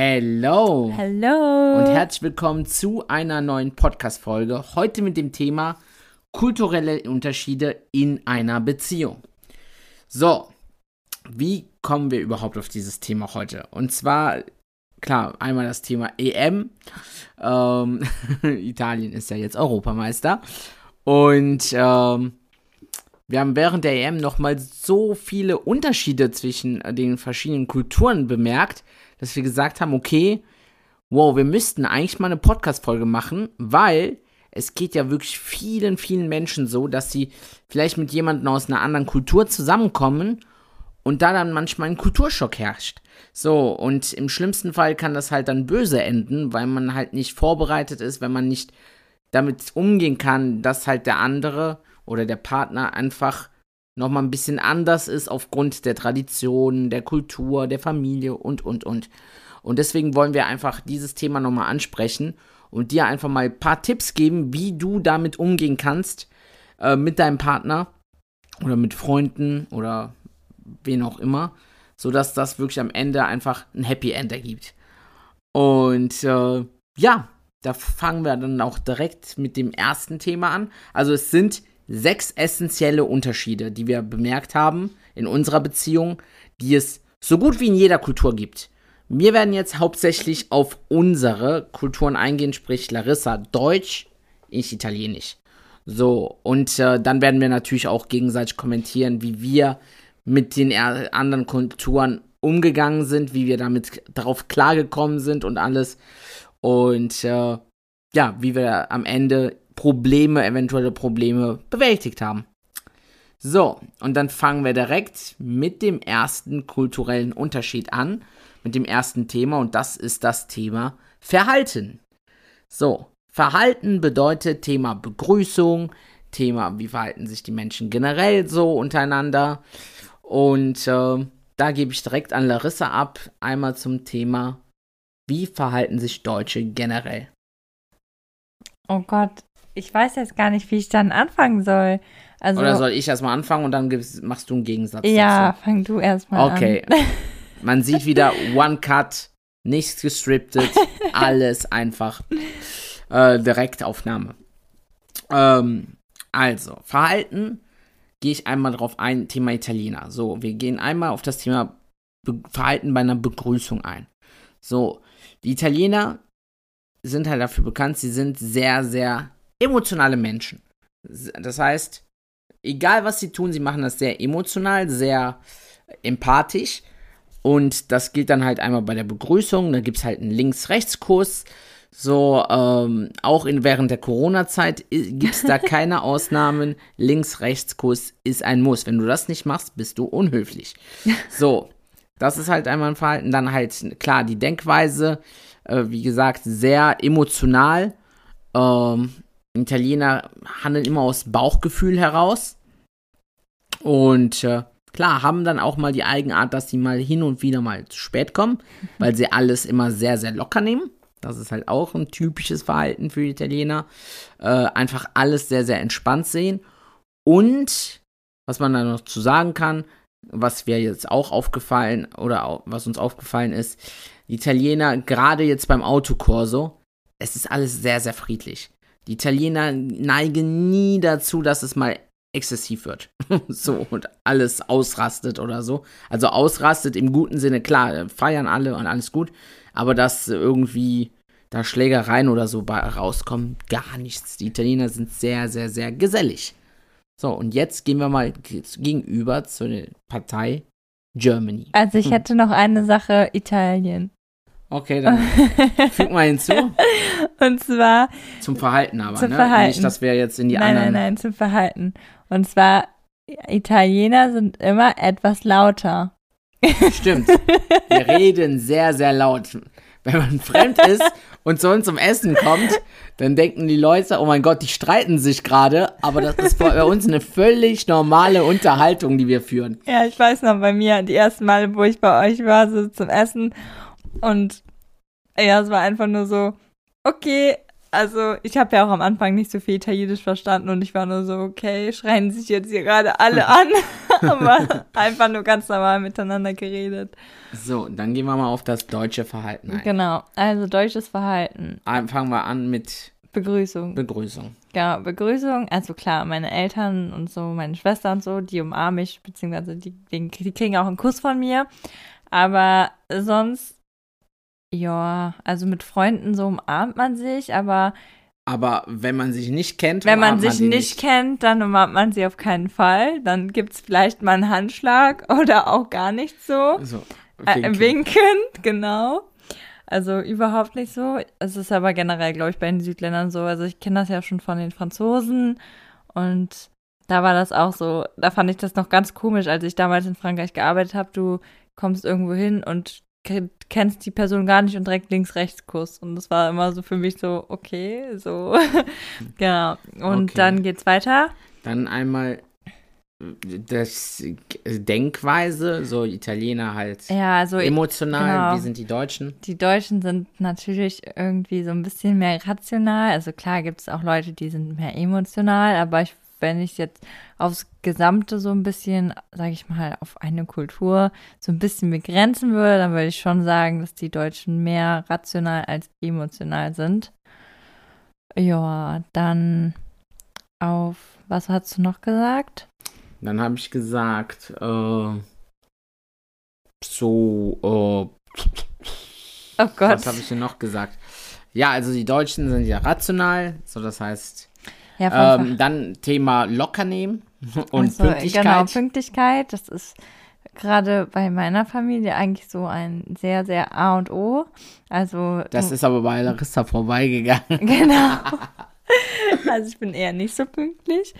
Hello. Hallo. Und herzlich willkommen zu einer neuen Podcast-Folge. Heute mit dem Thema kulturelle Unterschiede in einer Beziehung. So, wie kommen wir überhaupt auf dieses Thema heute? Und zwar, klar, einmal das Thema EM. Ähm, Italien ist ja jetzt Europameister. Und ähm, wir haben während der EM nochmal so viele Unterschiede zwischen den verschiedenen Kulturen bemerkt, dass wir gesagt haben, okay, wow, wir müssten eigentlich mal eine Podcast-Folge machen, weil es geht ja wirklich vielen, vielen Menschen so, dass sie vielleicht mit jemandem aus einer anderen Kultur zusammenkommen und da dann manchmal ein Kulturschock herrscht. So, und im schlimmsten Fall kann das halt dann böse enden, weil man halt nicht vorbereitet ist, wenn man nicht damit umgehen kann, dass halt der andere oder der Partner einfach nochmal ein bisschen anders ist aufgrund der Tradition, der Kultur, der Familie und, und, und. Und deswegen wollen wir einfach dieses Thema nochmal ansprechen und dir einfach mal ein paar Tipps geben, wie du damit umgehen kannst äh, mit deinem Partner oder mit Freunden oder wen auch immer, sodass das wirklich am Ende einfach ein Happy End ergibt. Und äh, ja, da fangen wir dann auch direkt mit dem ersten Thema an. Also es sind sechs essentielle Unterschiede, die wir bemerkt haben in unserer Beziehung, die es so gut wie in jeder Kultur gibt. Wir werden jetzt hauptsächlich auf unsere Kulturen eingehen, sprich Larissa Deutsch, ich Italienisch. So, und äh, dann werden wir natürlich auch gegenseitig kommentieren, wie wir mit den anderen Kulturen umgegangen sind, wie wir damit darauf klargekommen sind und alles. Und äh, ja, wie wir am Ende Probleme, eventuelle Probleme bewältigt haben. So, und dann fangen wir direkt mit dem ersten kulturellen Unterschied an, mit dem ersten Thema, und das ist das Thema Verhalten. So, Verhalten bedeutet Thema Begrüßung, Thema, wie verhalten sich die Menschen generell so untereinander. Und äh, da gebe ich direkt an Larissa ab, einmal zum Thema, wie verhalten sich Deutsche generell. Oh Gott, ich weiß jetzt gar nicht, wie ich dann anfangen soll. Also, Oder soll ich erstmal anfangen und dann machst du einen Gegensatz? Ja, dazu? fang du erstmal okay. an. Okay. Man sieht wieder One Cut, nichts gescriptet, alles einfach äh, Direktaufnahme. Ähm, also, Verhalten gehe ich einmal drauf ein, Thema Italiener. So, wir gehen einmal auf das Thema Be Verhalten bei einer Begrüßung ein. So, die Italiener sind halt dafür bekannt, sie sind sehr, sehr emotionale Menschen. Das heißt, egal was sie tun, sie machen das sehr emotional, sehr empathisch. Und das gilt dann halt einmal bei der Begrüßung. Da gibt es halt einen Links-Rechts-Kurs. So, ähm, auch in, während der Corona-Zeit gibt es da keine Ausnahmen. Links-Rechts-Kurs ist ein Muss. Wenn du das nicht machst, bist du unhöflich. So, das ist halt einmal ein Verhalten. Dann halt, klar, die Denkweise, äh, wie gesagt, sehr emotional. Ähm, Italiener handeln immer aus Bauchgefühl heraus. Und äh, klar, haben dann auch mal die Eigenart, dass sie mal hin und wieder mal zu spät kommen, weil sie alles immer sehr, sehr locker nehmen. Das ist halt auch ein typisches Verhalten für Italiener. Äh, einfach alles sehr, sehr entspannt sehen. Und was man da noch zu sagen kann, was wir jetzt auch aufgefallen oder was uns aufgefallen ist, die Italiener, gerade jetzt beim Autokorso, es ist alles sehr, sehr friedlich. Die Italiener neigen nie dazu, dass es mal exzessiv wird. so und alles ausrastet oder so. Also ausrastet im guten Sinne, klar, feiern alle und alles gut, aber dass irgendwie da Schlägereien oder so rauskommen, gar nichts. Die Italiener sind sehr, sehr, sehr gesellig. So, und jetzt gehen wir mal gegenüber zu der Partei Germany. Also ich hätte noch eine Sache, Italien. Okay, dann füg mal hinzu. Und zwar. Zum Verhalten aber, zum ne? Verhalten. Nicht, dass wir jetzt in die nein, anderen. Nein, nein, zum Verhalten. Und zwar Italiener sind immer etwas lauter. Stimmt. Wir reden sehr, sehr laut. Wenn man fremd ist und zu uns zum Essen kommt, dann denken die Leute, oh mein Gott, die streiten sich gerade, aber das ist bei uns eine völlig normale Unterhaltung, die wir führen. Ja, ich weiß noch bei mir, die ersten Male, wo ich bei euch war, so zum Essen und ja, es war einfach nur so, okay, also ich habe ja auch am Anfang nicht so viel Italienisch verstanden und ich war nur so, okay, schreien sich jetzt hier gerade alle an, aber einfach nur ganz normal miteinander geredet. So, dann gehen wir mal auf das deutsche Verhalten ein. Genau, also deutsches Verhalten. Fangen wir an mit Begrüßung. Begrüßung. Ja, Begrüßung. Also klar, meine Eltern und so, meine Schwester und so, die umarmen mich, beziehungsweise die, die, die kriegen auch einen Kuss von mir. Aber sonst ja, also mit Freunden so umarmt man sich, aber. Aber wenn man sich nicht kennt, wenn man sich man nicht, nicht kennt, dann umarmt man sie auf keinen Fall. Dann gibt es vielleicht mal einen Handschlag oder auch gar nicht so. so winken. Äh, winken, genau. Also überhaupt nicht so. Es ist aber generell, glaube ich, bei den Südländern so. Also ich kenne das ja schon von den Franzosen und da war das auch so. Da fand ich das noch ganz komisch, als ich damals in Frankreich gearbeitet habe. Du kommst irgendwo hin und kennst die Person gar nicht und direkt links-rechts-Kuss. Und das war immer so für mich so, okay, so. genau. Und okay. dann geht's weiter. Dann einmal das Denkweise, so Italiener halt ja, also emotional, genau. wie sind die Deutschen? Die Deutschen sind natürlich irgendwie so ein bisschen mehr rational. Also klar gibt es auch Leute, die sind mehr emotional, aber ich wenn ich jetzt aufs Gesamte so ein bisschen, sage ich mal, auf eine Kultur so ein bisschen begrenzen würde, dann würde ich schon sagen, dass die Deutschen mehr rational als emotional sind. Ja, dann auf, was hast du noch gesagt? Dann habe ich gesagt, äh, so, äh, oh Gott. Was habe ich denn noch gesagt? Ja, also die Deutschen sind ja rational, so das heißt, ja, ähm, dann Thema locker nehmen und also, Pünktlichkeit. Genau, Pünktlichkeit, das ist gerade bei meiner Familie eigentlich so ein sehr, sehr A und O. Also. Das ist aber bei Larissa vorbeigegangen. Genau. Also ich bin eher nicht so pünktlich,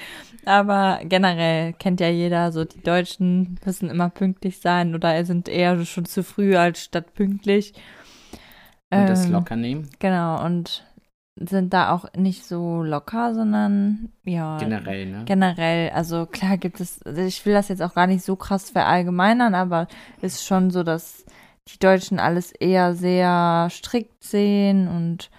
aber generell kennt ja jeder, so die Deutschen müssen immer pünktlich sein oder sind eher schon zu früh als statt pünktlich. Und ähm, das locker nehmen. Genau, und sind da auch nicht so locker, sondern ja. Generell, ne? Generell. Also klar gibt es, also ich will das jetzt auch gar nicht so krass verallgemeinern, aber ist schon so, dass die Deutschen alles eher sehr strikt sehen und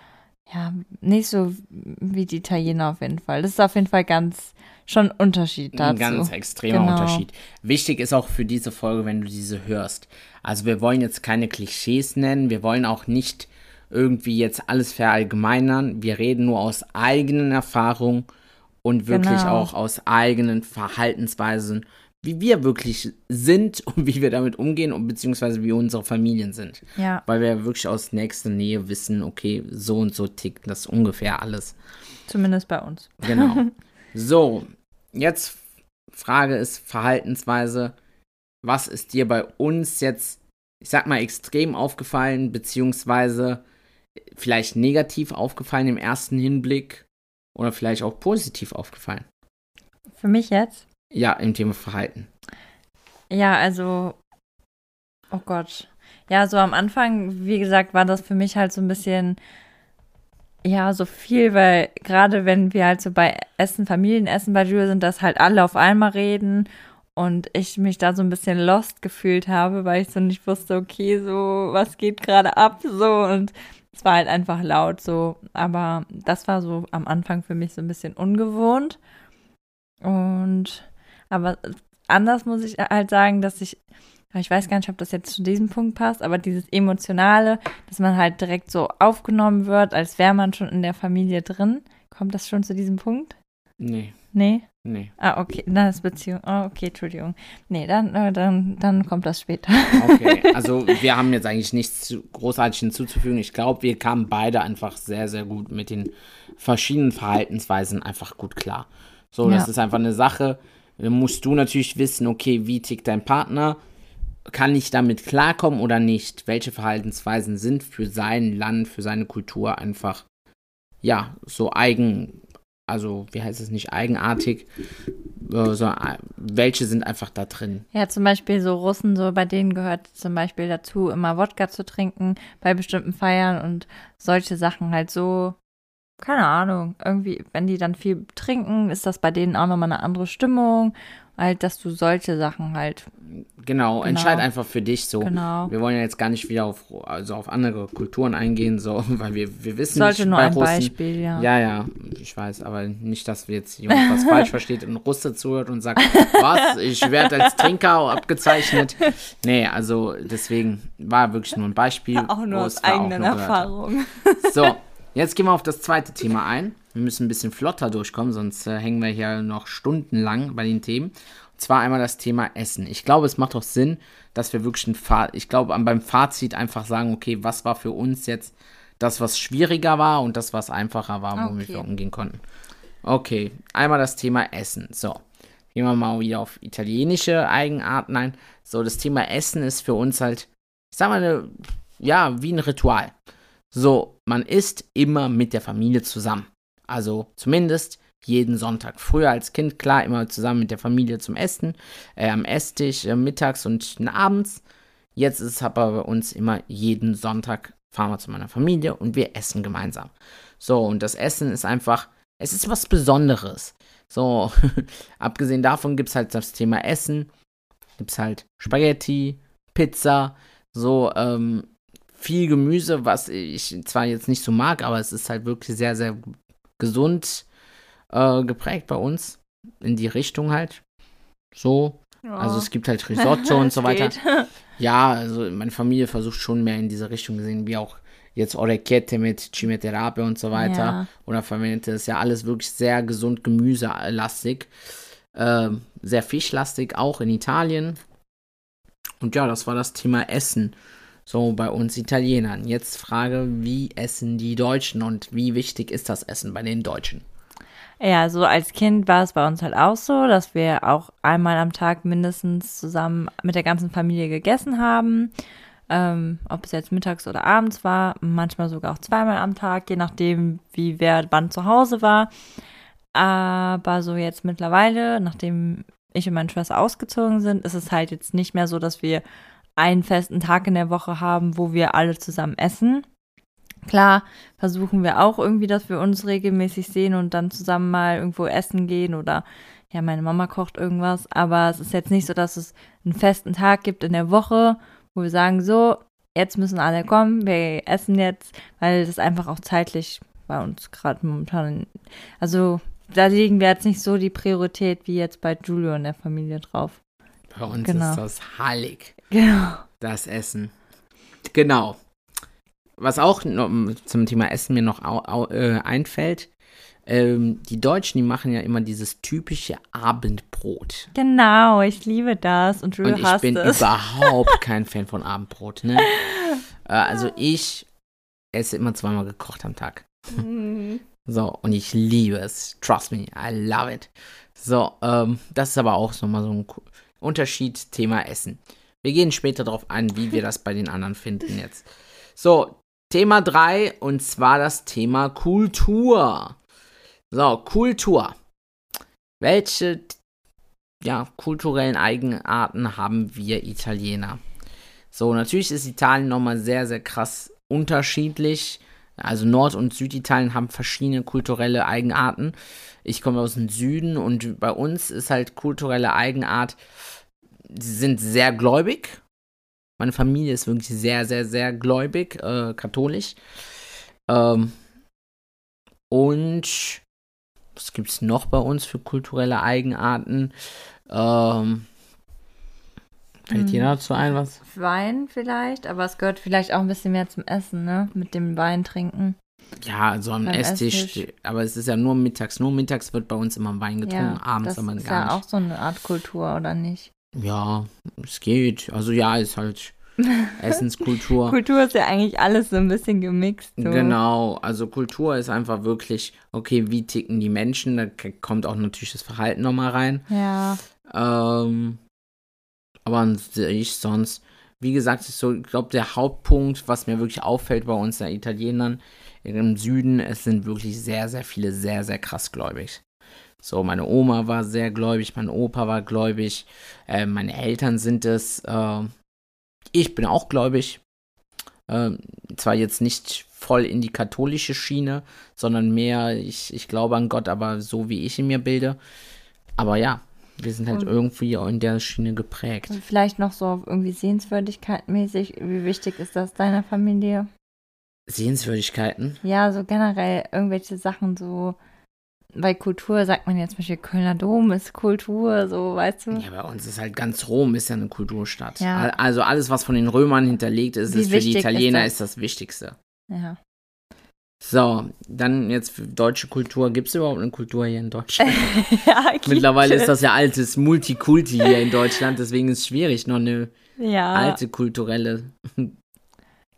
ja, nicht so wie die Italiener auf jeden Fall. Das ist auf jeden Fall ganz schon ein Unterschied dazu. Ein ganz extremer genau. Unterschied. Wichtig ist auch für diese Folge, wenn du diese hörst. Also wir wollen jetzt keine Klischees nennen, wir wollen auch nicht irgendwie jetzt alles verallgemeinern. Wir reden nur aus eigenen Erfahrungen und wirklich genau. auch aus eigenen Verhaltensweisen, wie wir wirklich sind und wie wir damit umgehen und beziehungsweise wie unsere Familien sind. Ja. Weil wir wirklich aus nächster Nähe wissen, okay, so und so tickt das ungefähr alles. Zumindest bei uns. Genau. so, jetzt Frage ist Verhaltensweise. Was ist dir bei uns jetzt, ich sag mal, extrem aufgefallen, beziehungsweise vielleicht negativ aufgefallen im ersten Hinblick oder vielleicht auch positiv aufgefallen? Für mich jetzt? Ja, im Thema Verhalten. Ja, also, oh Gott. Ja, so am Anfang, wie gesagt, war das für mich halt so ein bisschen, ja, so viel, weil gerade wenn wir halt so bei Essen, Familienessen bei Jules sind, dass halt alle auf einmal reden und ich mich da so ein bisschen lost gefühlt habe, weil ich so nicht wusste, okay, so, was geht gerade ab, so und es war halt einfach laut so, aber das war so am Anfang für mich so ein bisschen ungewohnt. Und aber anders muss ich halt sagen, dass ich, ich weiß gar nicht, ob das jetzt zu diesem Punkt passt, aber dieses Emotionale, dass man halt direkt so aufgenommen wird, als wäre man schon in der Familie drin. Kommt das schon zu diesem Punkt? Nee. Nee? Nee. Ah, okay, dann ist Beziehung. Oh, okay, Entschuldigung. Nee, dann, äh, dann, dann kommt das später. Okay, also wir haben jetzt eigentlich nichts großartig hinzuzufügen. Ich glaube, wir kamen beide einfach sehr, sehr gut mit den verschiedenen Verhaltensweisen einfach gut klar. So, ja. das ist einfach eine Sache. Da musst du natürlich wissen, okay, wie tickt dein Partner? Kann ich damit klarkommen oder nicht? Welche Verhaltensweisen sind für sein Land, für seine Kultur einfach, ja, so eigen also wie heißt es nicht eigenartig, äh, sondern welche sind einfach da drin. Ja, zum Beispiel so Russen, so bei denen gehört zum Beispiel dazu, immer Wodka zu trinken bei bestimmten Feiern und solche Sachen halt so, keine Ahnung, irgendwie, wenn die dann viel trinken, ist das bei denen auch nochmal eine andere Stimmung halt, dass du solche Sachen halt. Genau, Genau. entscheid einfach für dich so. Genau. Wir wollen ja jetzt gar nicht wieder auf, also auf andere Kulturen eingehen, so, weil wir, wir wissen Sollte nicht nur bei ein Russen. Beispiel, ja. Ja, ja, ich weiß, aber nicht, dass wir jetzt jemand was falsch versteht und Russe zuhört und sagt, was, ich werde als Trinker abgezeichnet. Nee, also deswegen war wirklich nur ein Beispiel. Auch nur aus eigenen. Erfahrungen. So, jetzt gehen wir auf das zweite Thema ein. Wir müssen ein bisschen flotter durchkommen, sonst äh, hängen wir hier noch stundenlang bei den Themen. Und zwar einmal das Thema Essen. Ich glaube, es macht auch Sinn, dass wir wirklich ein Fazit, ich glaube, beim Fazit einfach sagen, okay, was war für uns jetzt das, was schwieriger war und das, was einfacher war, womit Okay. wir umgehen konnten. Okay, einmal das Thema Essen. So, gehen wir mal wieder auf italienische Eigenarten ein. So, das Thema Essen ist für uns halt, ich sag mal, eine, ja, wie ein Ritual. So, man isst immer mit der Familie zusammen. Also zumindest jeden Sonntag. Früher als Kind, klar, immer zusammen mit der Familie zum Essen, äh, am Esstisch, äh, mittags und abends. Jetzt ist es aber bei uns immer jeden Sonntag fahren wir zu meiner Familie und wir essen gemeinsam. So, und das Essen ist einfach, es ist was Besonderes. So, abgesehen davon gibt es halt das Thema Essen, gibt es halt Spaghetti, Pizza, so, ähm, viel Gemüse, was ich zwar jetzt nicht so mag, aber es ist halt wirklich sehr, sehr gesund äh, geprägt bei uns. In die Richtung halt. So. Also es gibt halt Risotto und so weiter. Ja, also meine Familie versucht schon mehr in diese Richtung gesehen, wie auch jetzt Orecchiette mit Chimichurri und so weiter. Ja. Oder verwendet ist ja alles wirklich sehr gesund gemüselastig. Ähm, sehr fischlastig, auch in Italien. Und ja, das war das Thema Essen. So bei uns Italienern. Jetzt Frage, wie essen die Deutschen und wie wichtig ist das Essen bei den Deutschen? Ja, so als Kind war es bei uns halt auch so, dass wir auch einmal am Tag mindestens zusammen mit der ganzen Familie gegessen haben. Ähm, ob es jetzt mittags oder abends war, manchmal sogar auch zweimal am Tag, je nachdem, wie wer wann zu Hause war. Aber so jetzt mittlerweile, nachdem ich und meine Schwester ausgezogen sind, ist es halt jetzt nicht mehr so, dass wir einen festen Tag in der Woche haben, wo wir alle zusammen essen. Klar, versuchen wir auch irgendwie, dass wir uns regelmäßig sehen und dann zusammen mal irgendwo essen gehen oder ja, meine Mama kocht irgendwas, aber es ist jetzt nicht so, dass es einen festen Tag gibt in der Woche, wo wir sagen, so, jetzt müssen alle kommen, wir essen jetzt, weil das einfach auch zeitlich bei uns gerade momentan, also da legen wir jetzt nicht so die Priorität wie jetzt bei Julio und der Familie drauf. Bei uns Genau. ist das heilig. Genau. Das Essen. Genau. Was auch noch zum Thema Essen mir noch äh, einfällt, ähm, die Deutschen, die machen ja immer dieses typische Abendbrot. Genau, ich liebe das und Und ich bin es. überhaupt kein Fan von Abendbrot, ne? Äh, also ich esse immer zweimal gekocht am Tag. Mhm. So, und ich liebe es. Trust me, I love it. So, ähm, das ist aber auch so mal so ein Unterschied, Thema Essen. Wir gehen später darauf ein, wie wir das bei den anderen finden jetzt. So, Thema 3 und zwar das Thema Kultur. So, Kultur. Welche ja, kulturellen Eigenarten haben wir Italiener? So, natürlich ist Italien nochmal sehr, sehr krass unterschiedlich. Also Nord- und Süditalien haben verschiedene kulturelle Eigenarten. Ich komme aus dem Süden und bei uns ist halt kulturelle Eigenart, sie sind sehr gläubig. Meine Familie ist wirklich sehr, sehr, sehr gläubig, äh, katholisch. Ähm, und was gibt es noch bei uns für kulturelle Eigenarten? Ähm, fällt dir Hm. dazu ein, was? Wein vielleicht, aber es gehört vielleicht auch ein bisschen mehr zum Essen, ne? Mit dem Wein trinken. Ja, also am Esstisch, Esstisch. aber es ist ja nur mittags. Nur mittags wird bei uns immer Wein getrunken, ja, abends das aber ist gar ja nicht. auch so eine Art Kultur, oder nicht? Ja, es geht. Also ja, ist halt Essenskultur. Kultur ist ja eigentlich alles so ein bisschen gemixt. So. Genau, also Kultur ist einfach wirklich, okay, wie ticken die Menschen? Da kommt auch natürlich das Verhalten nochmal rein. Ja, Ähm, aber an sich sonst, wie gesagt, ist so, ich glaube, der Hauptpunkt, was mir wirklich auffällt bei uns der Italienern im Süden, es sind wirklich sehr, sehr viele, sehr, sehr krass gläubig. So, meine Oma war sehr gläubig, mein Opa war gläubig, äh, meine Eltern sind es. Äh, ich bin auch gläubig. Äh, zwar jetzt nicht voll in die katholische Schiene, sondern mehr, ich, ich glaube an Gott, aber so wie ich ihn mir bilde. Aber ja, wir sind halt irgendwie in der Schiene geprägt. Und vielleicht noch so irgendwie Sehenswürdigkeit mäßig. Wie wichtig ist das deiner Familie? Sehenswürdigkeiten. Ja, so generell irgendwelche Sachen so. Bei Kultur sagt man jetzt zum Beispiel Kölner Dom ist Kultur, so weißt du. Ja, bei uns ist halt ganz Rom ist ja eine Kulturstadt. Ja. Al- Also alles, was von den Römern hinterlegt ist, Wie ist für die wichtig ist Italiener das? ist das Wichtigste. Ja. So, dann jetzt für deutsche Kultur. Gibt es überhaupt eine Kultur hier in Deutschland? ja gibt Mittlerweile ist das ja altes Multikulti hier in Deutschland, deswegen ist es schwierig, noch eine Ja. alte kulturelle.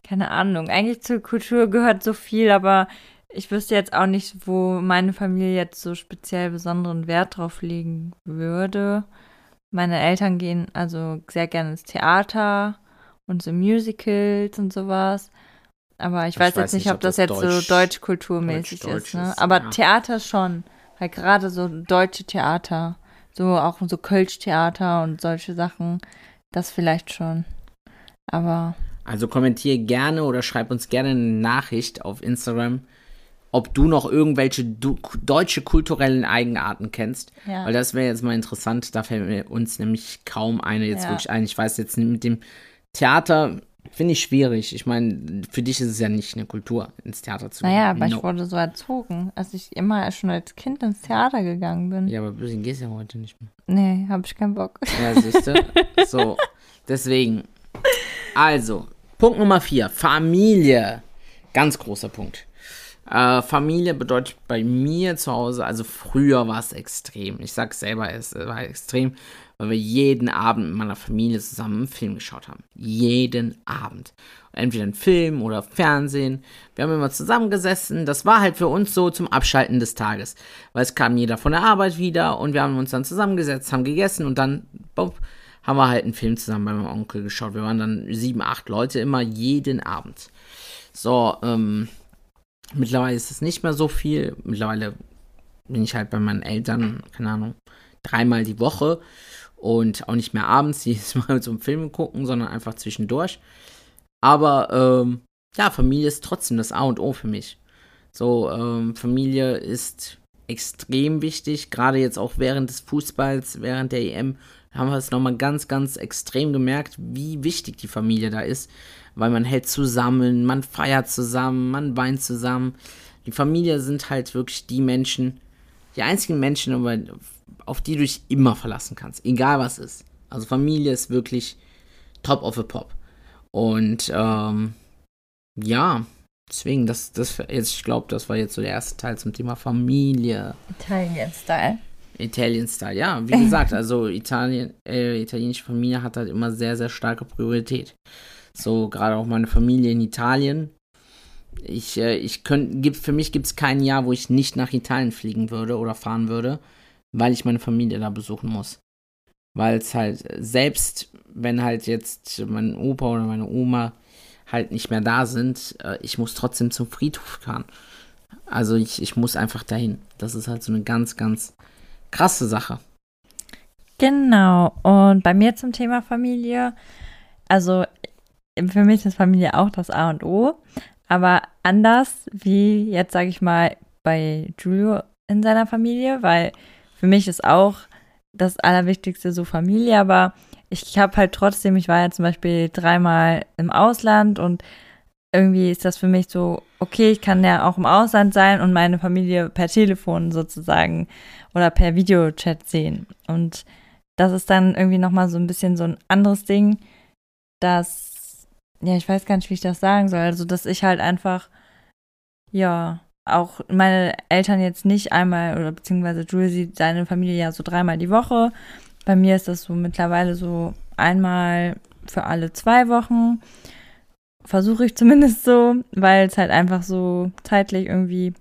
Keine Ahnung. Eigentlich zur Kultur gehört so viel, aber ich wüsste jetzt auch nicht, wo meine Familie jetzt so speziell besonderen Wert drauf legen würde. Meine Eltern gehen also sehr gerne ins Theater und so Musicals und sowas. Aber ich Ich weiß jetzt nicht, ob ob das das jetzt deutsch- so deutsch-kulturmäßig deutsch-deutsch ist, ne? Aber ja. Theater schon. Weil gerade so deutsche Theater, so auch so Kölsch-Theater und solche Sachen, das vielleicht schon. Aber Also kommentiere gerne oder schreib uns gerne eine Nachricht auf Instagram, ob du noch irgendwelche du deutsche kulturellen Eigenarten kennst. ja. Weil das wäre jetzt mal interessant. Da fällt mir uns nämlich kaum eine jetzt Ja. wirklich ein. Ich weiß jetzt mit dem Theater finde ich schwierig. Ich meine, für dich ist es ja nicht eine Kultur, ins Theater zu gehen. Naja, aber No. ich wurde so erzogen, als ich immer schon als Kind ins Theater gegangen bin. Ja, aber ein bisschen gehst ja heute nicht mehr. Nee, hab ich keinen Bock. Ja, siehst du? so, deswegen. Also, Punkt Nummer vier. Familie. Ganz großer Punkt. Äh, Familie bedeutet bei mir zu Hause, also früher war es extrem. Ich sag selber, es war extrem, weil wir jeden Abend mit meiner Familie zusammen einen Film geschaut haben. Jeden Abend. Entweder ein Film oder Fernsehen. Wir haben immer zusammengesessen. Das war halt für uns so zum Abschalten des Tages. Weil es kam jeder von der Arbeit wieder und wir haben uns dann zusammengesetzt, haben gegessen und dann bup, haben wir halt einen Film zusammen bei meinem Onkel geschaut. Wir waren dann sieben, acht Leute immer jeden Abend. So, ähm, mittlerweile ist es nicht mehr so viel. Mittlerweile bin ich halt bei meinen Eltern, keine Ahnung, dreimal die Woche und auch nicht mehr abends jedes Mal zum Film gucken, sondern einfach zwischendurch. Aber ähm, ja, Familie ist trotzdem das A und O für mich. So, ähm, Familie ist extrem wichtig, gerade jetzt auch während des Fußballs, während der EM, haben wir es nochmal ganz, ganz extrem gemerkt, wie wichtig die Familie da ist, weil man hält zusammen, man feiert zusammen, man weint zusammen. Die Familie sind halt wirklich die Menschen, die einzigen Menschen, auf die du dich immer verlassen kannst, egal was ist. Also Familie ist wirklich top of the pop. Und ähm, ja, deswegen, das, das jetzt, ich glaube, das war jetzt so der erste Teil zum Thema Familie. Italien-Style. Italian-Style, ja, wie gesagt, also Italien, äh, italienische Familie hat halt immer sehr, sehr starke Priorität. So, gerade auch meine Familie in Italien. Ich, äh, ich könnte, gibt, für mich gibt es kein Jahr, wo ich nicht nach Italien fliegen würde oder fahren würde, weil ich meine Familie da besuchen muss. Weil es halt, selbst wenn halt jetzt mein Opa oder meine Oma halt nicht mehr da sind, äh, ich muss trotzdem zum Friedhof fahren. Also ich, ich muss einfach dahin. Das ist halt so eine ganz, ganz krasse Sache. Genau. Und bei mir zum Thema Familie, also für mich ist Familie auch das A und O, aber anders wie jetzt sage ich mal bei Julio in seiner Familie, weil für mich ist auch das Allerwichtigste so Familie, aber ich habe halt trotzdem, ich war ja zum Beispiel dreimal im Ausland und irgendwie ist das für mich so, okay, ich kann ja auch im Ausland sein und meine Familie per Telefon sozusagen oder per Videochat sehen. Und das ist dann irgendwie nochmal so ein bisschen so ein anderes Ding, dass, ja, ich weiß gar nicht, wie ich das sagen soll. Also, dass ich halt einfach, ja, auch meine Eltern jetzt nicht einmal oder beziehungsweise Jules sieht seine Familie ja so dreimal die Woche. Bei mir ist das so mittlerweile so einmal für alle zwei Wochen. Versuche ich zumindest so, weil es halt einfach so zeitlich irgendwie,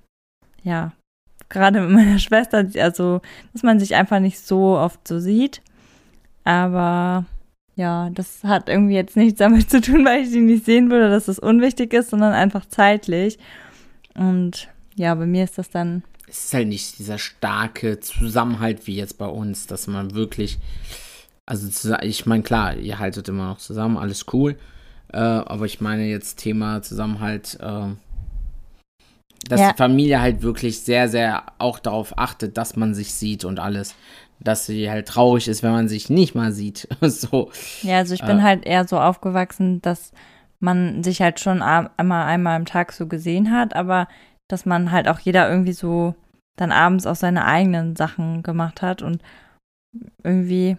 ja, gerade mit meiner Schwester, also, dass man sich einfach nicht so oft so sieht. Aber ja, das hat irgendwie jetzt nichts damit zu tun, weil ich sie nicht sehen würde, dass es unwichtig ist, sondern einfach zeitlich. Und ja, bei mir ist das dann es ist halt nicht dieser starke Zusammenhalt wie jetzt bei uns, dass man wirklich, also ich meine, klar, ihr haltet immer noch zusammen, alles cool, äh, aber ich meine jetzt Thema Zusammenhalt, äh, dass ja. die Familie halt wirklich sehr, sehr auch darauf achtet, dass man sich sieht und alles. Dass sie halt traurig ist, wenn man sich nicht mal sieht. so. Ja, also ich bin äh, halt eher so aufgewachsen, dass man sich halt schon einmal, einmal am Tag so gesehen hat, aber dass man halt auch jeder irgendwie so dann abends auch seine eigenen Sachen gemacht hat und irgendwie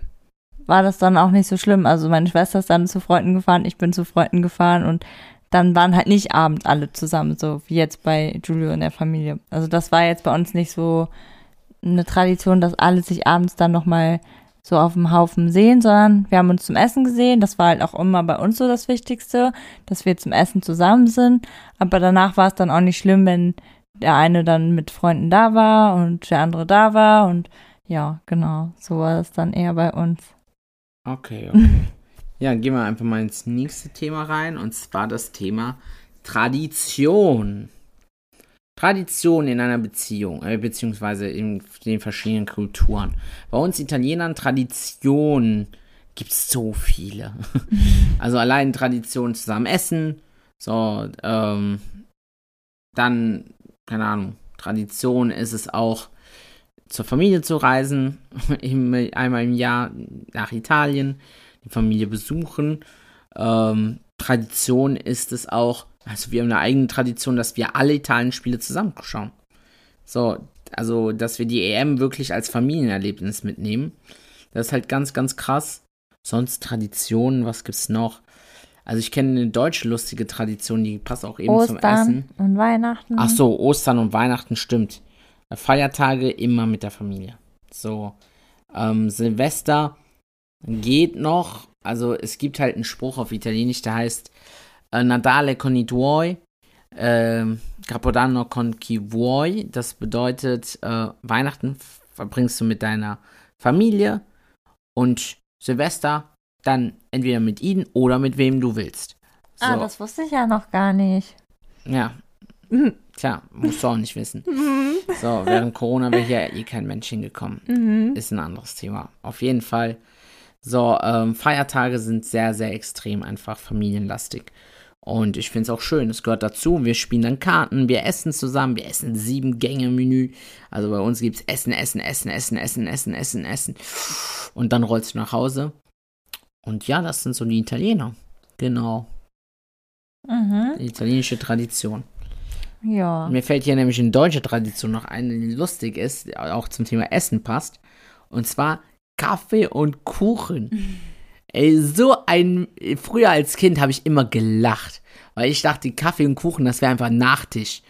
war das dann auch nicht so schlimm. Also meine Schwester ist dann zu Freunden gefahren, ich bin zu Freunden gefahren und dann waren halt nicht abends alle zusammen, so wie jetzt bei Julio und der Familie. Also das war jetzt bei uns nicht so eine Tradition, dass alle sich abends dann nochmal so auf dem Haufen sehen, sondern wir haben uns zum Essen gesehen. Das war halt auch immer bei uns so das Wichtigste, dass wir zum Essen zusammen sind. Aber danach war es dann auch nicht schlimm, wenn der eine dann mit Freunden da war und der andere da war. Und ja, genau, so war das dann eher bei uns. Okay, okay. Ja, gehen wir einfach mal ins nächste Thema rein und zwar das Thema Tradition. Tradition in einer Beziehung, äh, beziehungsweise in den verschiedenen Kulturen. Bei uns Italienern Tradition gibt es so viele. also allein Tradition zusammen essen, so, ähm, dann, keine Ahnung, Tradition ist es auch, zur Familie zu reisen, einmal im Jahr nach Italien die Familie besuchen. Ähm, Tradition ist es auch, also wir haben eine eigene Tradition, dass wir alle Italien-Spiele zusammen schauen. So, also, dass wir die EM wirklich als Familienerlebnis mitnehmen. Das ist halt ganz, ganz krass. Sonst Traditionen, was gibt's noch? Also ich kenne eine deutsche lustige Tradition, die passt auch eben Ostern zum Essen. und Weihnachten. Ach so, Ostern und Weihnachten stimmt. Feiertage immer mit der Familie. So, ähm, Silvester geht noch. Also es gibt halt einen Spruch auf Italienisch, der heißt äh, Nadale con i tuoi, äh, Capodanno con chi vuoi. Das bedeutet, äh, Weihnachten verbringst du mit deiner Familie und Silvester dann entweder mit ihnen oder mit wem du willst. Ah, so. Ah, das wusste ich ja noch gar nicht. Ja. Tja, musst du auch nicht wissen. Mhm. So, während Corona wäre hier eh kein Mensch hingekommen. Mhm. Ist ein anderes Thema. Auf jeden Fall so, ähm, Feiertage sind sehr, sehr extrem einfach familienlastig. Und ich finde es auch schön, es gehört dazu. Wir spielen dann Karten, wir essen zusammen, wir essen sieben Gänge Menü. Also bei uns gibt es Essen, Essen, Essen, Essen, Essen, Essen, Essen, Essen. Und dann rollst du nach Hause. Und ja, das sind so die Italiener. Genau. Mhm. Die italienische Tradition. Ja. Mir fällt hier nämlich eine deutsche Tradition noch ein, die lustig ist, auch zum Thema Essen passt. Und zwar Kaffee und Kuchen. Ey, so ein. Früher als Kind habe ich immer gelacht. Weil ich dachte, Kaffee und Kuchen, das wäre einfach Nachtisch.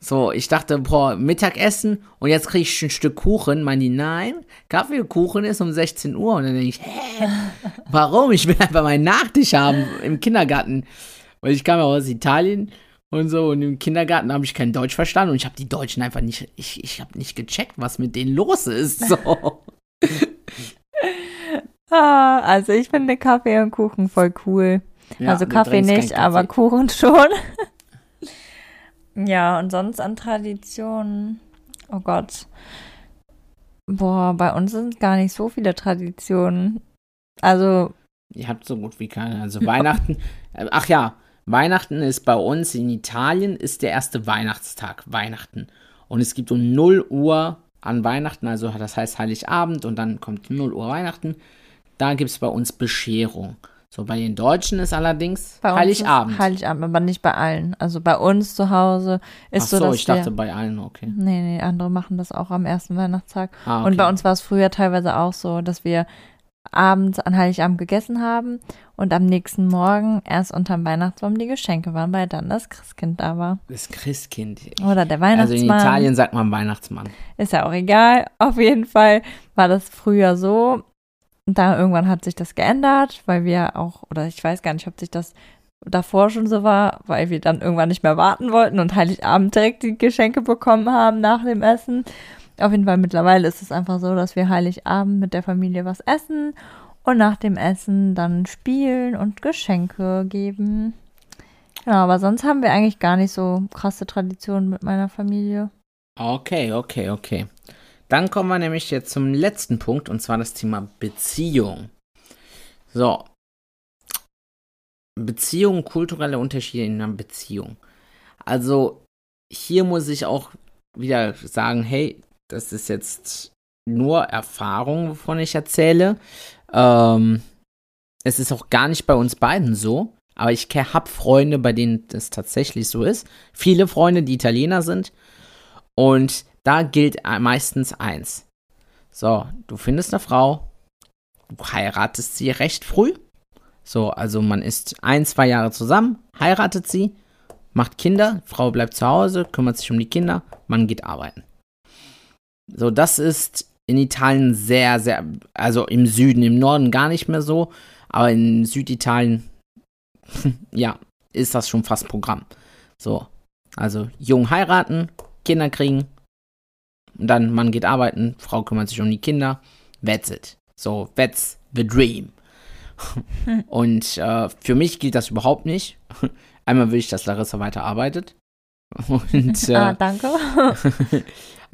So, ich dachte, boah, Mittagessen und jetzt kriege ich ein Stück Kuchen. Meinen die, nein, Kaffee und Kuchen ist um 16 Uhr. Und dann denke ich, hä? Warum? Ich will einfach meinen Nachtisch haben im Kindergarten. Weil ich kam ja aus Italien und so und im Kindergarten habe ich kein Deutsch verstanden und ich habe die Deutschen einfach nicht, ich, ich habe nicht gecheckt, was mit denen los ist. So. ah, also ich finde Kaffee und Kuchen voll cool. Ja, also Kaffee nicht, Kaffee. aber Kuchen schon. ja, und sonst an Traditionen. Oh Gott. Boah, bei uns sind gar nicht so viele Traditionen. Also. Ihr habt so gut wie keine. Also Weihnachten. Äh, ach ja, Weihnachten ist bei uns in Italien ist der erste Weihnachtstag. Weihnachten. Und es gibt um 0 Uhr an Weihnachten, also das heißt Heiligabend und dann kommt 0 Uhr Weihnachten, da gibt es bei uns Bescherung. So, bei den Deutschen ist allerdings bei Heiligabend. Heiligabend, aber nicht bei allen. Also bei uns zu Hause ist Ach so, so dass ich dachte bei allen, okay. Nee, nee, andere machen das auch am ersten Weihnachtstag. Ah, okay. Und bei uns war es früher teilweise auch so, dass wir abends an Heiligabend gegessen haben und am nächsten Morgen erst unterm Weihnachtsbaum die Geschenke waren, weil dann das Christkind da war. Das Christkind. Oder der Weihnachtsmann. Also in Italien sagt man Weihnachtsmann. Ist ja auch egal. Auf jeden Fall war das früher so. Und dann irgendwann hat sich das geändert, weil wir auch, oder ich weiß gar nicht, ob sich das davor schon so war, weil wir dann irgendwann nicht mehr warten wollten und Heiligabend direkt die Geschenke bekommen haben nach dem Essen. Auf jeden Fall mittlerweile ist es einfach so, dass wir Heiligabend mit der Familie was essen und nach dem Essen dann spielen und Geschenke geben. Genau, aber sonst haben wir eigentlich gar nicht so krasse Traditionen mit meiner Familie. Okay, okay, okay. Dann kommen wir nämlich jetzt zum letzten Punkt und zwar das Thema Beziehung. So. Beziehung, kulturelle Unterschiede in einer Beziehung. Also hier muss ich auch wieder sagen, hey, das ist jetzt nur Erfahrung, wovon ich erzähle. Ähm, es ist auch gar nicht bei uns beiden so, aber ich habe Freunde, bei denen das tatsächlich so ist. Viele Freunde, die Italiener sind. Und da gilt meistens eins. So, du findest eine Frau, du heiratest sie recht früh. So, also man ist ein, zwei Jahre zusammen, heiratet sie, macht Kinder, Frau bleibt zu Hause, kümmert sich um die Kinder, Mann geht arbeiten. So, das ist in Italien sehr, sehr, also im Süden, im Norden gar nicht mehr so, aber in Süditalien, ja, ist das schon fast Programm. So, also jung heiraten, Kinder kriegen, und dann Mann geht arbeiten, Frau kümmert sich um die Kinder, that's it. So, that's the dream. Und äh, für mich gilt das überhaupt nicht. Einmal will ich, dass Larissa weiter arbeitet. Und, äh, ah, danke.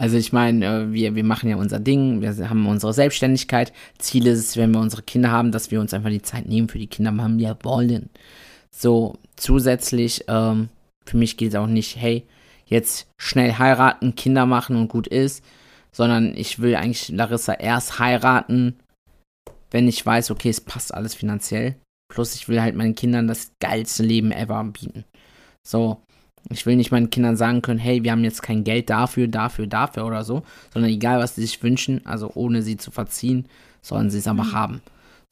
Also ich meine, äh, wir, wir machen ja unser Ding, wir haben unsere Selbstständigkeit. Ziel ist es, wenn wir unsere Kinder haben, dass wir uns einfach die Zeit nehmen für die Kinder, machen wir wollen. So, zusätzlich, ähm, für mich gilt auch nicht, hey, jetzt schnell heiraten, Kinder machen und gut ist, sondern ich will eigentlich Larissa erst heiraten, wenn ich weiß, okay, es passt alles finanziell. Plus ich will halt meinen Kindern das geilste Leben ever bieten. So, ich will nicht meinen Kindern sagen können, hey, wir haben jetzt kein Geld dafür, dafür, dafür oder so, sondern egal, was sie sich wünschen, also ohne sie zu verziehen, sollen sie es aber mhm. haben.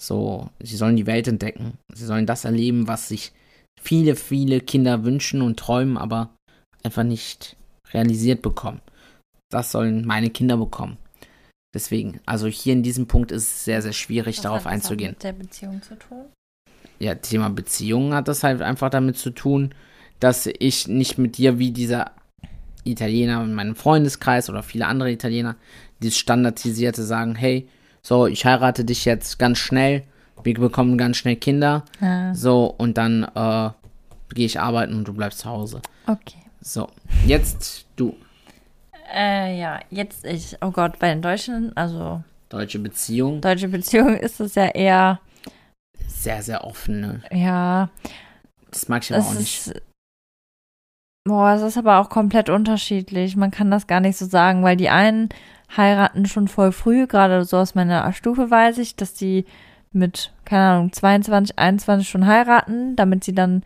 So, sie sollen die Welt entdecken. Sie sollen das erleben, was sich viele, viele Kinder wünschen und träumen, aber einfach nicht realisiert bekommen. Das sollen meine Kinder bekommen. Deswegen, also hier in diesem Punkt ist es sehr, sehr schwierig, Was darauf hat das einzugehen. mit der Beziehung zu tun? Ja, Thema Beziehung hat das halt einfach damit zu tun, dass ich nicht mit dir wie dieser Italiener in meinem Freundeskreis oder viele andere Italiener, dieses standardisierte sagen, hey, so, ich heirate dich jetzt ganz schnell, wir bekommen ganz schnell Kinder, ah. so, und dann äh, gehe ich arbeiten und du bleibst zu Hause. Okay. So, jetzt du. Äh, ja, jetzt ich. Oh Gott, bei den Deutschen, also. Deutsche Beziehung. Deutsche Beziehung ist es ja eher. Sehr, sehr offen, ne? Ja. Das mag ich aber auch nicht. Boah, es ist aber auch komplett unterschiedlich. Man kann das gar nicht so sagen, weil die einen heiraten schon voll früh, gerade so aus meiner Stufe weiß ich, dass die mit, keine Ahnung, 22, 21 schon heiraten, damit sie dann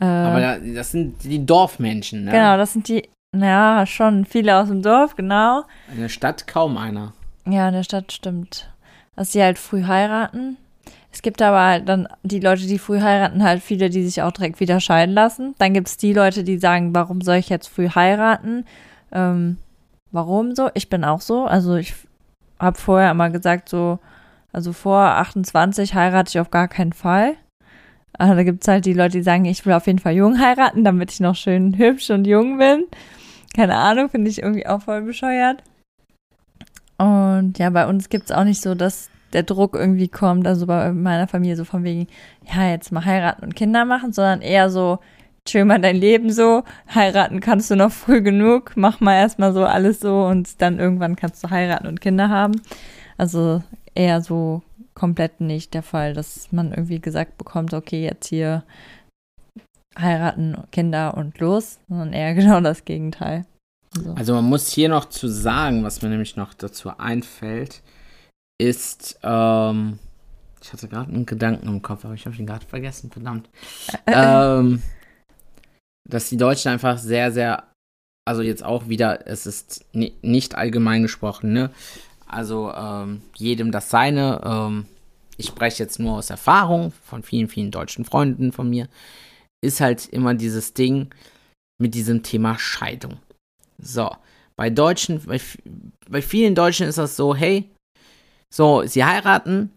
äh, Aber das sind die Dorfmenschen, ne? Genau, das sind die, ja, schon viele aus dem Dorf, genau. In der Stadt kaum einer. Ja, in der Stadt stimmt. Dass sie halt früh heiraten. Es gibt aber halt dann die Leute, die früh heiraten, halt viele, die sich auch direkt wieder scheiden lassen. Dann gibt es die Leute, die sagen, warum soll ich jetzt früh heiraten? Ähm, warum so? Ich bin auch so. Also ich habe vorher immer gesagt, so, also vor 28 heirate ich auf gar keinen Fall. Aber da gibt es halt die Leute, die sagen, ich will auf jeden Fall jung heiraten, damit ich noch schön hübsch und jung bin. Keine Ahnung, finde ich irgendwie auch voll bescheuert. Und ja, bei uns gibt es auch nicht so, dass der Druck irgendwie kommt, also bei meiner Familie so von wegen, ja, jetzt mal heiraten und Kinder machen, sondern eher so, chill mal dein Leben so, heiraten kannst du noch früh genug, mach mal erstmal so alles so und dann irgendwann kannst du heiraten und Kinder haben. Also eher so komplett nicht der Fall, dass man irgendwie gesagt bekommt, okay, jetzt hier heiraten, Kinder und los, sondern eher genau das Gegenteil. So. Also man muss hier noch zu sagen, was mir nämlich noch dazu einfällt, ist, ähm, ich hatte gerade einen Gedanken im Kopf, aber ich habe ihn gerade vergessen, verdammt. ähm, dass die Deutschen einfach sehr, sehr, also jetzt auch wieder, es ist nicht allgemein gesprochen, ne? Also ähm, jedem das seine. Ähm, ich spreche jetzt nur aus Erfahrung von vielen, vielen deutschen Freunden von mir. Ist halt immer dieses Ding mit diesem Thema Scheidung. So, bei Deutschen, bei, bei vielen Deutschen ist das so, hey, so, sie heiraten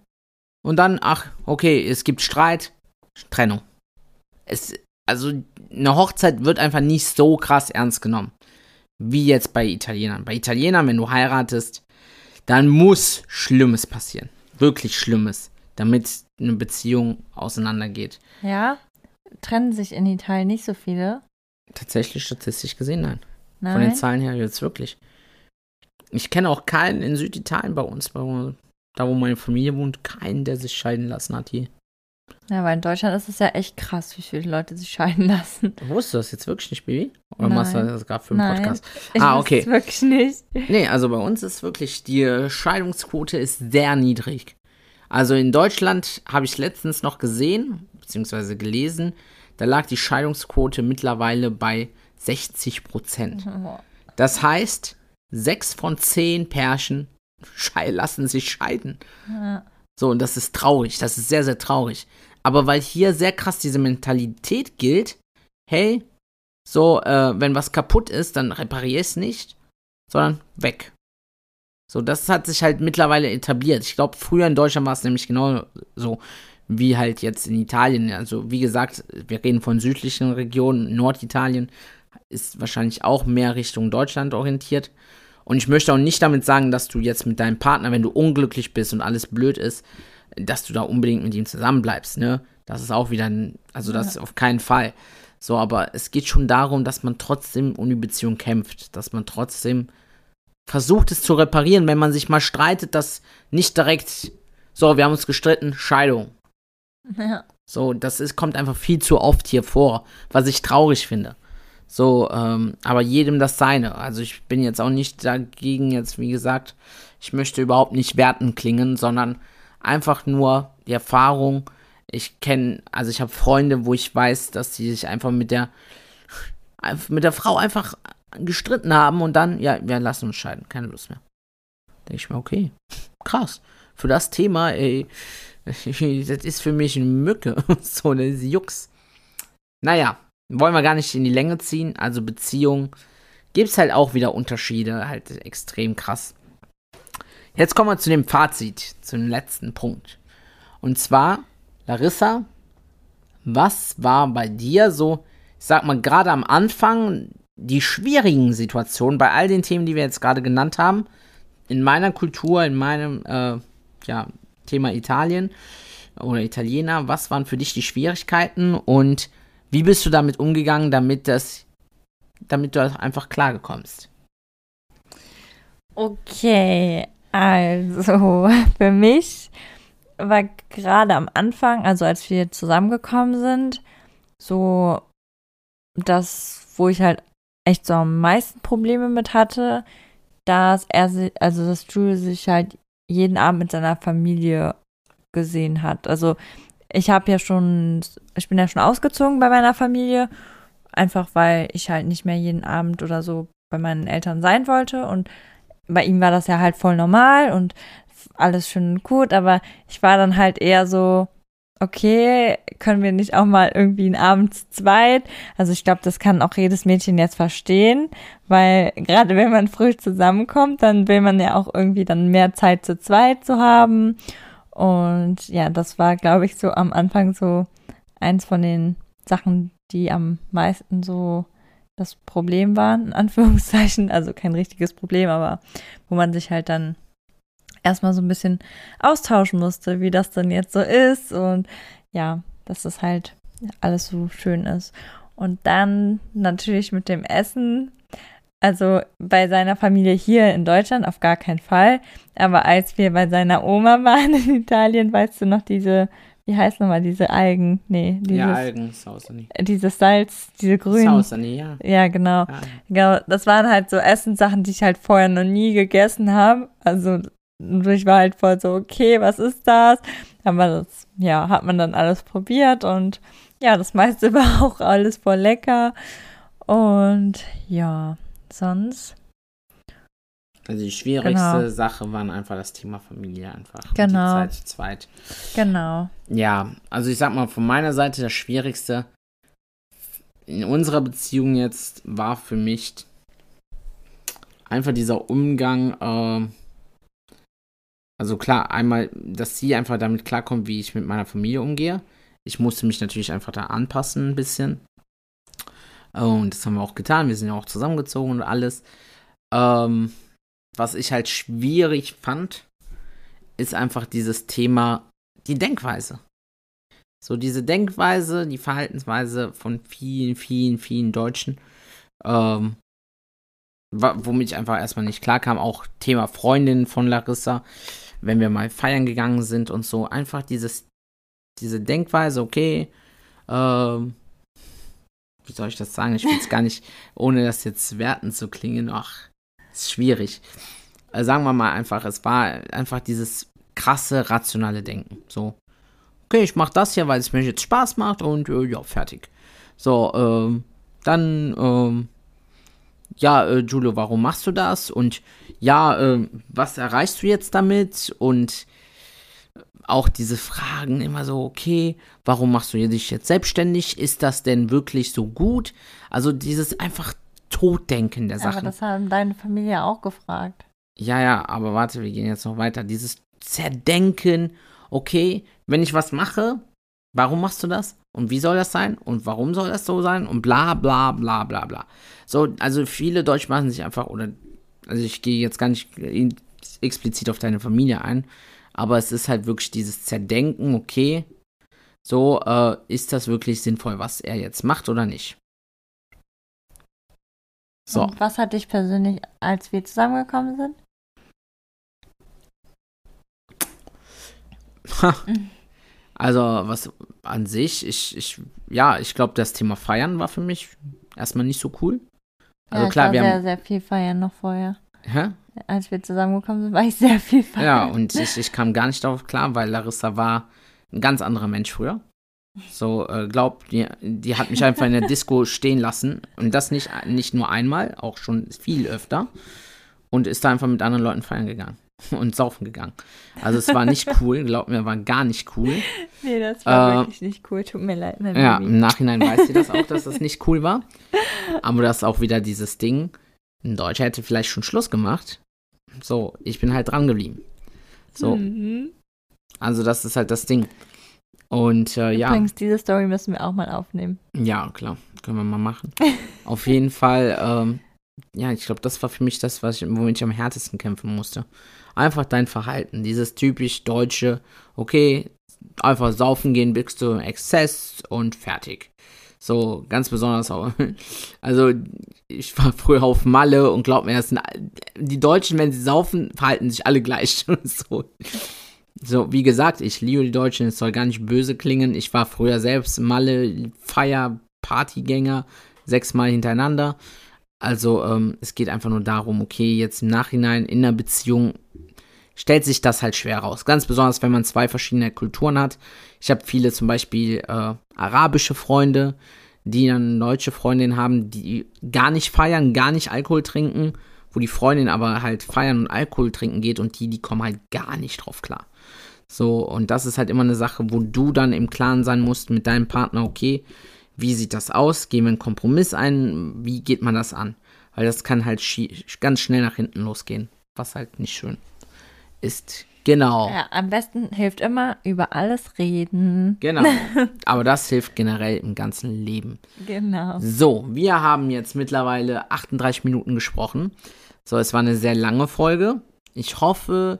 und dann, ach, okay, es gibt Streit, Trennung. Es, also eine Hochzeit wird einfach nicht so krass ernst genommen. Wie jetzt bei Italienern. Bei Italienern, wenn du heiratest, dann muss Schlimmes passieren. Wirklich Schlimmes, damit eine Beziehung auseinandergeht. Ja, trennen sich in Italien nicht so viele. Tatsächlich statistisch gesehen, nein. Nein. Von den Zahlen her jetzt wirklich. Ich kenne auch keinen in Süditalien bei uns, da wo meine Familie wohnt, keinen, der sich scheiden lassen hat hier. Ja, weil in Deutschland ist es ja echt krass, wie viele Leute sich scheiden lassen. Wusstest du das jetzt wirklich nicht, Baby? Oder Nein. machst du das gerade für einen Nein. Podcast? Ich Ah, okay. wirklich nicht. Nee, also bei uns ist wirklich, die Scheidungsquote ist sehr niedrig. Also in Deutschland habe ich letztens noch gesehen, beziehungsweise gelesen, da lag die Scheidungsquote mittlerweile bei 60 Prozent. Das heißt, sechs von zehn Pärchen lassen sich scheiden. Ja. So, und das ist traurig, das ist sehr, sehr traurig. Aber weil hier sehr krass diese Mentalität gilt, hey, so, äh, wenn was kaputt ist, dann reparier es nicht, sondern weg. So, das hat sich halt mittlerweile etabliert. Ich glaube, früher in Deutschland war es nämlich genau so wie halt jetzt in Italien. Also, wie gesagt, wir reden von südlichen Regionen, Norditalien ist wahrscheinlich auch mehr Richtung Deutschland orientiert. Und ich möchte auch nicht damit sagen, dass du jetzt mit deinem Partner, wenn du unglücklich bist und alles blöd ist, dass du da unbedingt mit ihm zusammenbleibst, ne? Das ist auch wieder ein, also das ist auf keinen Fall. So, aber es geht schon darum, dass man trotzdem um die Beziehung kämpft, dass man trotzdem versucht es zu reparieren, wenn man sich mal streitet, dass nicht direkt, so, wir haben uns gestritten, Scheidung. Ja. So, das ist, kommt einfach viel zu oft hier vor, was ich traurig finde. So, ähm, aber jedem das seine. Also ich bin jetzt auch nicht dagegen, jetzt wie gesagt, ich möchte überhaupt nicht werten klingen, sondern einfach nur die Erfahrung. Ich kenne, also ich habe Freunde, wo ich weiß, dass sie sich einfach mit der, mit der Frau einfach gestritten haben und dann, ja, wir lassen uns scheiden, keine Lust mehr. Denke ich mir, okay, krass. Für das Thema, ey, das ist für mich eine Mücke. so, ist Jux. Naja, wollen wir gar nicht in die Länge ziehen. Also Beziehung gibt's halt auch wieder Unterschiede, halt extrem krass. Jetzt kommen wir zu dem Fazit, zu dem letzten Punkt. Und zwar, Larissa, was war bei dir so, ich sag mal, gerade am Anfang die schwierigen Situationen bei all den Themen, die wir jetzt gerade genannt haben, in meiner Kultur, in meinem äh, ja, Thema Italien oder Italiener, was waren für dich die Schwierigkeiten und wie bist du damit umgegangen, damit das, damit du einfach klargekommst? Okay, also für mich war gerade am Anfang, also als wir zusammengekommen sind, so das, wo ich halt echt so am meisten Probleme mit hatte, dass er sich, also dass Jules sich halt jeden Abend mit seiner Familie gesehen hat. Also ich habe ja schon, ich bin ja schon ausgezogen bei meiner Familie, einfach weil ich halt nicht mehr jeden Abend oder so bei meinen Eltern sein wollte und bei ihm war das ja halt voll normal und alles schön und gut, aber ich war dann halt eher so, okay, können wir nicht auch mal irgendwie einen Abend zu zweit? Also ich glaube, das kann auch jedes Mädchen jetzt verstehen, weil gerade wenn man früh zusammenkommt, dann will man ja auch irgendwie dann mehr Zeit zu zweit zu haben. Und ja, das war, glaube ich, so am Anfang so eins von den Sachen, die am meisten so das Problem waren, in Anführungszeichen. Also kein richtiges Problem, aber wo man sich halt dann erstmal so ein bisschen austauschen musste, wie das dann jetzt so ist und ja, dass das halt alles so schön ist. Und dann natürlich mit dem Essen. Also bei seiner Familie hier in Deutschland auf gar keinen Fall. Aber als wir bei seiner Oma waren in Italien, weißt du noch diese, wie heißt nochmal diese Algen? Nee, dieses, ja, Algen, Sausani. dieses Salz, diese grünen. Sausani, ja. Ja, genau. ja. Genau, das waren halt so Essenssachen, die ich halt vorher noch nie gegessen habe. Also ich war halt voll so, okay, was ist das? Aber das, ja, hat man dann alles probiert und ja, das meiste war auch alles voll lecker. Und ja, sonst. Also die schwierigste Genau. Sache waren einfach das Thema Familie einfach. Genau. Die Zeit zu zweit. Genau. Ja, also ich sag mal, von meiner Seite das Schwierigste in unserer Beziehung jetzt war für mich einfach dieser Umgang, ähm, also klar, einmal, dass sie einfach damit klarkommt, wie ich mit meiner Familie umgehe. Ich musste mich natürlich einfach da anpassen ein bisschen. Und das haben wir auch getan. Wir sind ja auch zusammengezogen und alles. Ähm, was ich halt schwierig fand, ist einfach dieses Thema, die Denkweise. So diese Denkweise, die Verhaltensweise von vielen, vielen, vielen Deutschen. Ähm, womit ich einfach erstmal nicht klar kam, auch Thema Freundin von Larissa, wenn wir mal feiern gegangen sind und so, einfach dieses, diese Denkweise, okay, ähm, wie soll ich das sagen? Ich will es gar nicht, ohne das jetzt werten zu klingen, ach, ist schwierig. Also sagen wir mal einfach, es war einfach dieses krasse, rationale Denken. So, okay, ich mache das hier, weil es mir jetzt Spaß macht und äh, ja, fertig. So, ähm, dann, ähm, ja, äh, Julio, warum machst du das? Und ja, äh, was erreichst du jetzt damit? Und auch diese Fragen immer so, okay, warum machst du dich jetzt selbstständig? Ist das denn wirklich so gut? Also dieses einfach Toddenken der Sachen. Aber das haben deine Familie auch gefragt. Ja, ja, aber warte, wir gehen jetzt noch weiter. Dieses Zerdenken, okay, wenn ich was mache, warum machst du das? Und wie soll das sein? Und warum soll das so sein? Und bla bla bla bla bla. So, also viele Deutsch machen sich einfach, oder, also ich gehe jetzt gar nicht explizit auf deine Familie ein, aber es ist halt wirklich dieses Zerdenken, okay, so, äh, ist das wirklich sinnvoll, was er jetzt macht oder nicht? So. Und was hat dich persönlich, als wir zusammengekommen sind? Also, was an sich, ich, ich, ja, ich glaube, das Thema Feiern war für mich erstmal nicht so cool. Also ja, klar, wir sehr, haben. sehr viel feiern noch vorher. Hä? Als wir zusammengekommen sind, war ich sehr viel feiern. Ja, und ich, ich kam gar nicht darauf klar, weil Larissa war ein ganz anderer Mensch früher. So, äh, glaub, die, die hat mich einfach in der Disco stehen lassen. Und das nicht, nicht nur einmal, auch schon viel öfter. Und ist da einfach mit anderen Leuten feiern gegangen und saufen gegangen. Also es war nicht cool, glaub mir, war gar nicht cool. Nee, das war äh, wirklich nicht cool. Tut mir leid, Ja, Baby. im Nachhinein weiß sie das auch, dass das nicht cool war. Aber das ist auch wieder dieses Ding. Ein Deutscher hätte vielleicht schon Schluss gemacht. So, ich bin halt dran geblieben. So. Mhm. Also das ist halt das Ding. Und äh, ja. Übrigens, diese Story müssen wir auch mal aufnehmen. Ja, klar. Können wir mal machen. Auf jeden Fall, ähm, ja, ich glaube, das war für mich das, was ich, womit ich am härtesten kämpfen musste. Einfach dein Verhalten. Dieses typisch deutsche, okay, einfach saufen gehen bis zum Exzess und fertig. So, ganz besonders. Also, ich war früher auf Malle und glaub mir, das sind, die Deutschen, wenn sie saufen, verhalten sich alle gleich. so. So, wie gesagt, ich liebe die Deutschen, es soll gar nicht böse klingen. Ich war früher selbst Malle, Feier, Partygänger, sechsmal hintereinander. Also, ähm, es geht einfach nur darum, okay, jetzt im Nachhinein in einer Beziehung stellt sich das halt schwer raus. Ganz besonders, wenn man zwei verschiedene Kulturen hat. Ich habe viele zum Beispiel äh, arabische Freunde, die dann deutsche Freundinnen haben, die gar nicht feiern, gar nicht Alkohol trinken, wo die Freundin aber halt feiern und Alkohol trinken geht und die, die kommen halt gar nicht drauf klar. So, und das ist halt immer eine Sache, wo du dann im Klaren sein musst mit deinem Partner, okay, wie sieht das aus? Gehen wir einen Kompromiss ein? Wie geht man das an? Weil das kann halt ganz schnell nach hinten losgehen, was halt nicht schön ist. Genau. Ja, am besten hilft immer über alles reden. Genau. Aber das hilft generell im ganzen Leben. Genau. So, wir haben jetzt mittlerweile 38 Minuten gesprochen. So, es war eine sehr lange Folge. Ich hoffe,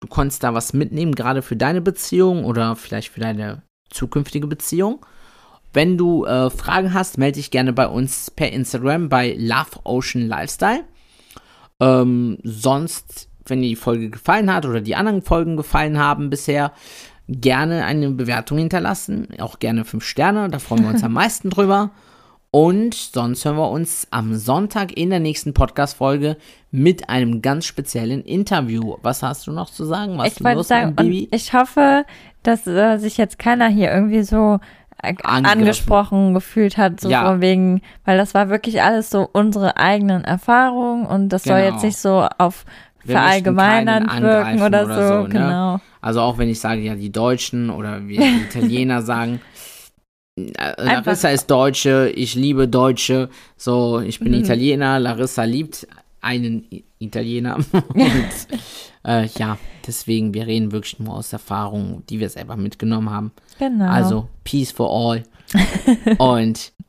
du konntest da was mitnehmen, gerade für deine Beziehung oder vielleicht für deine zukünftige Beziehung. Wenn du äh, Fragen hast, melde dich gerne bei uns per Instagram bei Love Ocean Lifestyle. Ähm, sonst, wenn dir die Folge gefallen hat oder die anderen Folgen gefallen haben bisher, gerne eine Bewertung hinterlassen. Auch gerne 5 Sterne, da freuen wir uns am meisten drüber. Und sonst hören wir uns am Sonntag in der nächsten Podcast-Folge mit einem ganz speziellen Interview. Was hast du noch zu sagen? Was ich wollte sagen, ich hoffe, dass äh, sich jetzt keiner hier irgendwie so angesprochen gefühlt hat, so ja. von wegen, weil das war wirklich alles so unsere eigenen Erfahrungen und das genau. soll jetzt nicht so auf verallgemeinern wirken oder, oder, so, so ne? genau. Also auch wenn ich sage, ja, die Deutschen oder wir Italiener sagen, äh, Larissa ist Deutsche, ich liebe Deutsche. So, ich bin mhm. Italiener, Larissa liebt einen Italiener. Und äh, ja, deswegen, wir reden wirklich nur aus Erfahrungen, die wir selber mitgenommen haben. Genau. Also, Peace for all. Und